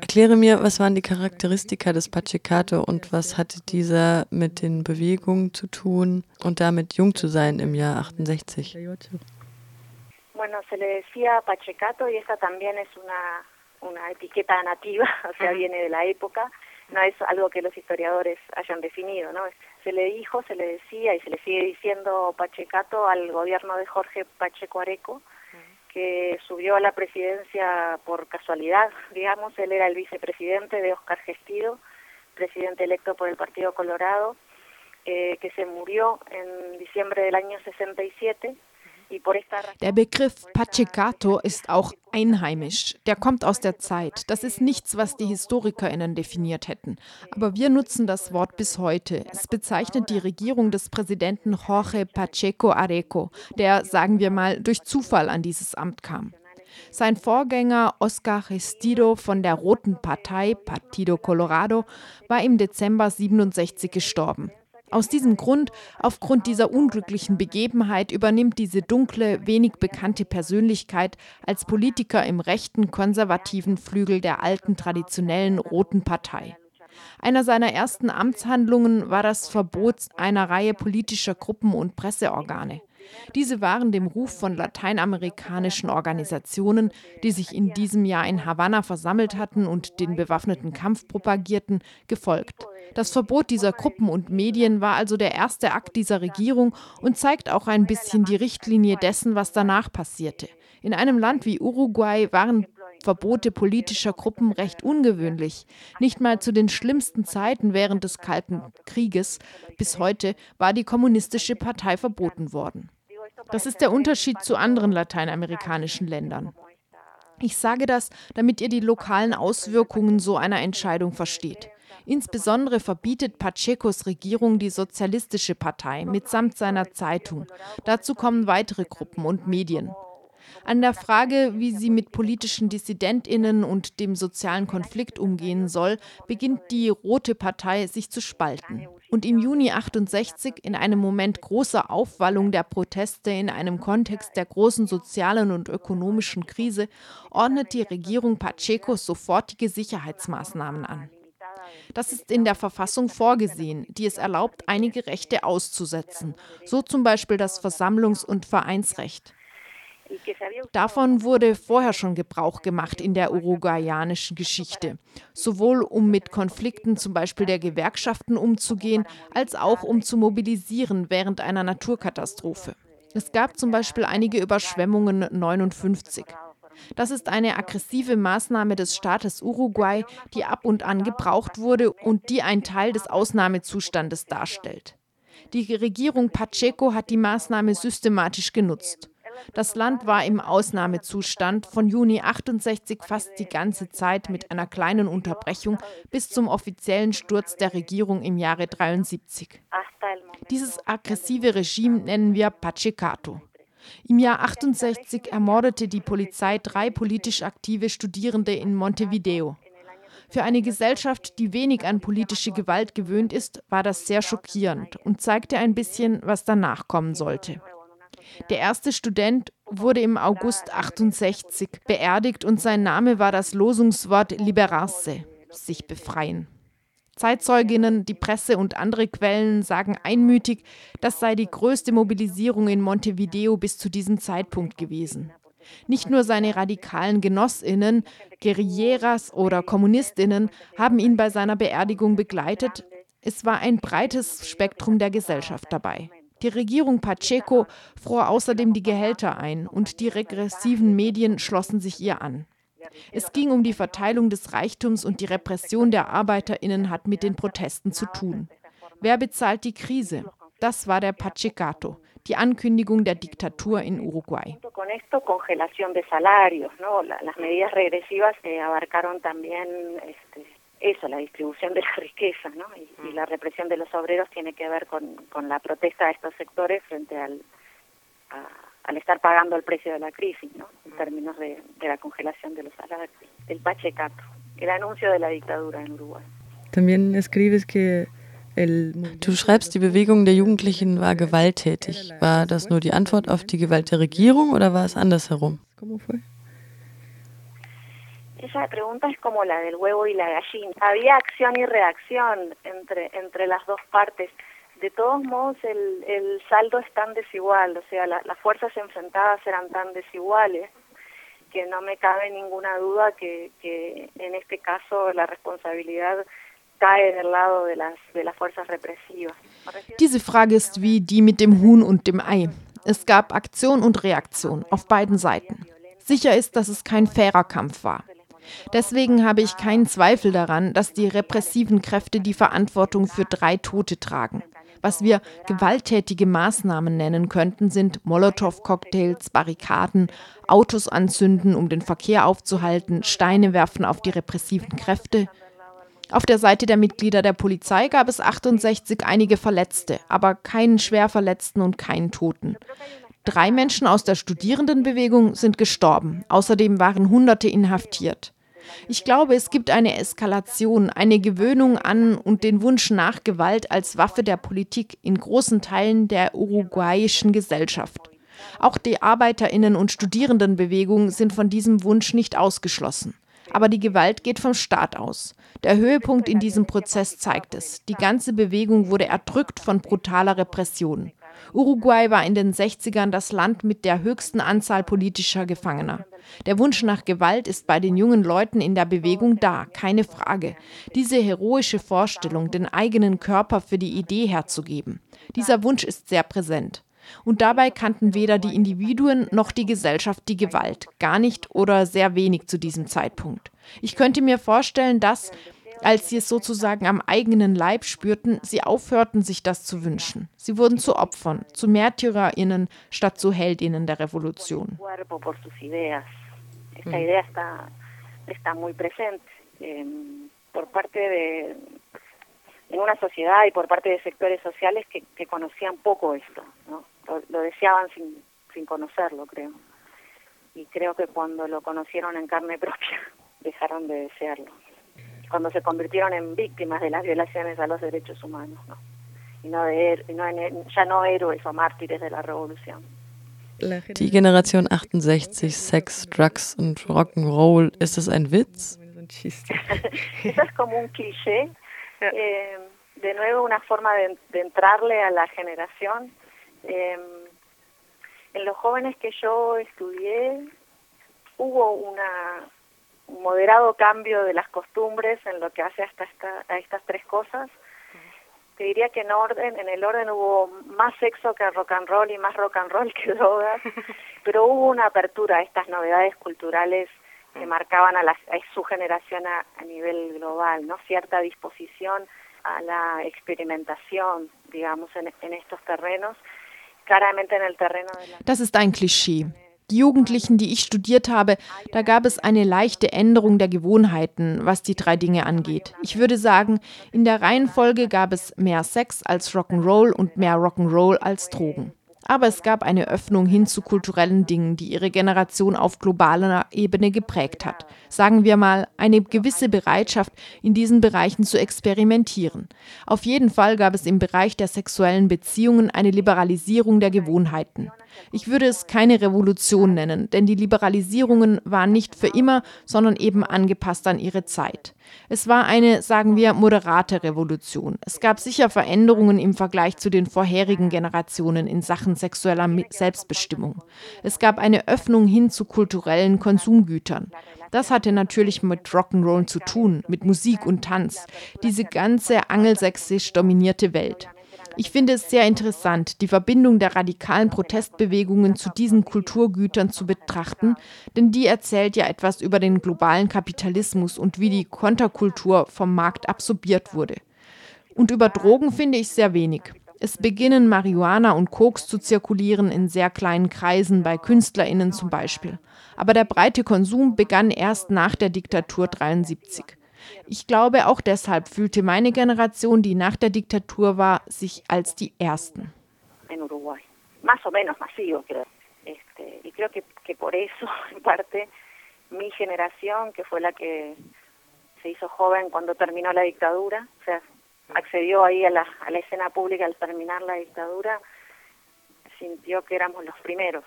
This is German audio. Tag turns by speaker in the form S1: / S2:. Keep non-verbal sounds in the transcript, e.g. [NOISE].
S1: Erkläre mir, was waren die Charakteristika des Pachecato und was hatte dieser mit den Bewegungen zu tun und damit jung zu sein im Jahr 68?
S2: Bueno, se le decía Pachecato y esta también es una, una etiqueta nativa, [LAUGHS] o sea, viene de la época, no es algo que los historiadores hayan definido, ¿no? Se le dijo, se le decía y se le sigue diciendo Pachecato al gobierno de Jorge Pacheco Areco, que subió a la presidencia por casualidad, digamos, él era el vicepresidente de Oscar Gestido, presidente electo por el Partido Colorado, eh, que se murió en diciembre del año 67
S3: Der Begriff Pachecato ist auch einheimisch. Der kommt aus der Zeit. Das ist nichts, was die HistorikerInnen definiert hätten. Aber wir nutzen das Wort bis heute. Es bezeichnet die Regierung des Präsidenten Jorge Pacheco Areco, der, sagen wir mal, durch Zufall an dieses Amt kam. Sein Vorgänger Oscar Restido von der Roten Partei, Partido Colorado, war im Dezember 67 gestorben. Aus diesem Grund, aufgrund dieser unglücklichen Begebenheit, übernimmt diese dunkle, wenig bekannte Persönlichkeit als Politiker im rechten, konservativen Flügel der alten, traditionellen Roten Partei. Einer seiner ersten Amtshandlungen war das Verbot einer Reihe politischer Gruppen und Presseorgane. Diese waren dem Ruf von lateinamerikanischen Organisationen, die sich in diesem Jahr in Havanna versammelt hatten und den bewaffneten Kampf propagierten, gefolgt. Das Verbot dieser Gruppen und Medien war also der erste Akt dieser Regierung und zeigt auch ein bisschen die Richtlinie dessen, was danach passierte. In einem Land wie Uruguay waren Verbote politischer Gruppen recht ungewöhnlich. Nicht mal zu den schlimmsten Zeiten während des Kalten Krieges bis heute war die kommunistische Partei verboten worden. Das ist der Unterschied zu anderen lateinamerikanischen Ländern. Ich sage das, damit ihr die lokalen Auswirkungen so einer Entscheidung versteht. Insbesondere verbietet Pachecos Regierung die Sozialistische Partei mitsamt seiner Zeitung. Dazu kommen weitere Gruppen und Medien. An der Frage, wie sie mit politischen Dissidentinnen und dem sozialen Konflikt umgehen soll, beginnt die Rote Partei sich zu spalten. Und im Juni 68, in einem Moment großer Aufwallung der Proteste in einem Kontext der großen sozialen und ökonomischen Krise, ordnet die Regierung Pachecos sofortige Sicherheitsmaßnahmen an. Das ist in der Verfassung vorgesehen, die es erlaubt, einige Rechte auszusetzen, so zum Beispiel das Versammlungs- und Vereinsrecht. Davon wurde vorher schon Gebrauch gemacht in der uruguayanischen Geschichte, sowohl um mit Konflikten zum Beispiel der Gewerkschaften umzugehen, als auch um zu mobilisieren während einer Naturkatastrophe. Es gab zum Beispiel einige Überschwemmungen 1959. Das ist eine aggressive Maßnahme des Staates Uruguay, die ab und an gebraucht wurde und die ein Teil des Ausnahmezustandes darstellt. Die Regierung Pacheco hat die Maßnahme systematisch genutzt. Das Land war im Ausnahmezustand von Juni 68 fast die ganze Zeit mit einer kleinen Unterbrechung bis zum offiziellen Sturz der Regierung im Jahre 73. Dieses aggressive Regime nennen wir Pachecato. Im Jahr 68 ermordete die Polizei drei politisch aktive Studierende in Montevideo. Für eine Gesellschaft, die wenig an politische Gewalt gewöhnt ist, war das sehr schockierend und zeigte ein bisschen, was danach kommen sollte. Der erste Student wurde im August 68 beerdigt und sein Name war das Losungswort Liberarse, sich befreien. Zeitzeuginnen, die Presse und andere Quellen sagen einmütig, das sei die größte Mobilisierung in Montevideo bis zu diesem Zeitpunkt gewesen. Nicht nur seine radikalen Genossinnen, Guerilleras oder Kommunistinnen haben ihn bei seiner Beerdigung begleitet, es war ein breites Spektrum der Gesellschaft dabei. Die Regierung Pacheco fror außerdem die Gehälter ein und die regressiven Medien schlossen sich ihr an. Es ging um die Verteilung des Reichtums und die Repression der Arbeiterinnen hat mit den Protesten zu tun. Wer bezahlt die Krise? Das war der Pachecato, die Ankündigung der Diktatur in Uruguay.
S2: Eso, la distribución de la [LAUGHS] riqueza, ¿no? Y, y, la represión de los obreros tiene que ver con, con la protesta de estos sectores frente al, a, al estar pagando el precio de la crisis, ¿no? En términos de, de la congelación de los salarios. El Pachecato, el anuncio de la dictadura en Uruguay.
S1: También escribes que Du schreibst, die Bewegung der Jugendlichen war gewalttätig. War das nur die Antwort auf die Gewalt der Regierung oder war es andersherum?
S2: Esa pregunta es como la del huevo y la gallina. Había acción y reacción entre, entre las dos partes. De todos modos, el, el saldo es tan desigual, o sea, la, las fuerzas enfrentadas eran tan desiguales que no me cabe ninguna duda que, que en este caso la responsabilidad cae del lado de las, de las fuerzas represivas.
S3: Diese Frage ist wie die mit dem Huhn und dem Ei. Es gab Aktion und Reaktion auf beiden Seiten. Sicher ist, dass es kein fairer Kampf war. Deswegen habe ich keinen Zweifel daran, dass die repressiven Kräfte die Verantwortung für drei Tote tragen. Was wir gewalttätige Maßnahmen nennen könnten, sind Molotow-Cocktails, Barrikaden, Autos anzünden, um den Verkehr aufzuhalten, Steine werfen auf die repressiven Kräfte. Auf der Seite der Mitglieder der Polizei gab es 68 einige Verletzte, aber keinen Schwerverletzten und keinen Toten. Drei Menschen aus der Studierendenbewegung sind gestorben. Außerdem waren Hunderte inhaftiert. Ich glaube, es gibt eine Eskalation, eine Gewöhnung an und den Wunsch nach Gewalt als Waffe der Politik in großen Teilen der uruguayischen Gesellschaft. Auch die Arbeiterinnen und Studierendenbewegung sind von diesem Wunsch nicht ausgeschlossen. Aber die Gewalt geht vom Staat aus. Der Höhepunkt in diesem Prozess zeigt es. Die ganze Bewegung wurde erdrückt von brutaler Repression. Uruguay war in den 60ern das Land mit der höchsten Anzahl politischer Gefangener. Der Wunsch nach Gewalt ist bei den jungen Leuten in der Bewegung da, keine Frage. Diese heroische Vorstellung, den eigenen Körper für die Idee herzugeben, dieser Wunsch ist sehr präsent. Und dabei kannten weder die Individuen noch die Gesellschaft die Gewalt, gar nicht oder sehr wenig zu diesem Zeitpunkt. Ich könnte mir vorstellen, dass, als sie es sozusagen am eigenen Leib spürten, sie aufhörten, sich das zu wünschen. Sie wurden zu Opfern, zu Märtyrerinnen statt zu Heldinnen der Revolution.
S2: De en una sociedad y por parte de sectores sociales que, que conocían poco esto, ¿no? Lo, lo deseaban sin, sin conocerlo, creo. Y creo que cuando lo conocieron en carne propia, [LAUGHS] dejaron de desearlo. Cuando se convirtieron en víctimas de las violaciones a los derechos humanos, ¿no? Y no de, no en, ya no héroes o mártires de la revolución.
S1: Die Generation 68, Sex, Drugs und Rock'n'Roll, ist das ein Witz? [LAUGHS] [LAUGHS]
S2: Eso es como un cliché. Eh, de nuevo, una forma de, de entrarle a la generación. Eh, en los jóvenes que yo estudié, hubo una, un moderado cambio de las costumbres en lo que hace hasta esta, a estas tres cosas. Te diría que en orden, en el orden hubo más sexo que rock and roll y más rock and roll que [LAUGHS] drogas, [LAUGHS] pero hubo una apertura a estas novedades culturales que marcaban a, la, a su generación a, a nivel global, ¿no? Cierta disposición a la experimentación, digamos, en, en estos terrenos, claramente en el terreno de la...
S3: Das ist ein Klischee. Die Jugendlichen, die ich studiert habe, da gab es eine leichte Änderung der Gewohnheiten, was die drei Dinge angeht. Ich würde sagen, in der Reihenfolge gab es mehr Sex als Rock'n'Roll und mehr Rock'n'Roll als Drogen. Aber es gab eine Öffnung hin zu kulturellen Dingen, die ihre Generation auf globaler Ebene geprägt hat. Sagen wir mal, eine gewisse Bereitschaft, in diesen Bereichen zu experimentieren. Auf jeden Fall gab es im Bereich der sexuellen Beziehungen eine Liberalisierung der Gewohnheiten. Ich würde es keine Revolution nennen, denn die Liberalisierungen waren nicht für immer, sondern eben angepasst an ihre Zeit. Es war eine, sagen wir, moderate Revolution. Es gab sicher Veränderungen im Vergleich zu den vorherigen Generationen in Sachen sexueller Selbstbestimmung. Es gab eine Öffnung hin zu kulturellen Konsumgütern. Das hatte natürlich mit Rock'n'Roll zu tun, mit Musik und Tanz. Diese ganze angelsächsisch dominierte Welt. Ich finde es sehr interessant, die Verbindung der radikalen Protestbewegungen zu diesen Kulturgütern zu betrachten, denn die erzählt ja etwas über den globalen Kapitalismus und wie die Konterkultur vom Markt absorbiert wurde. Und über Drogen finde ich sehr wenig. Es beginnen Marihuana und Koks zu zirkulieren in sehr kleinen Kreisen, bei KünstlerInnen zum Beispiel. Aber der breite Konsum begann erst nach der Diktatur 73. Ich glaube, auch deshalb fühlte meine Generation, die nach der Diktatur war, sich als die Ersten.
S2: En Uruguay. Más o menos masivo, creo. Este, y creo que, que por eso, [LAUGHS] en parte, mi generación, que fue la que se hizo joven cuando terminó la dictadura, o sea, accedió ahí a la, a la escena pública al terminar la dictadura, sintió que éramos los primeros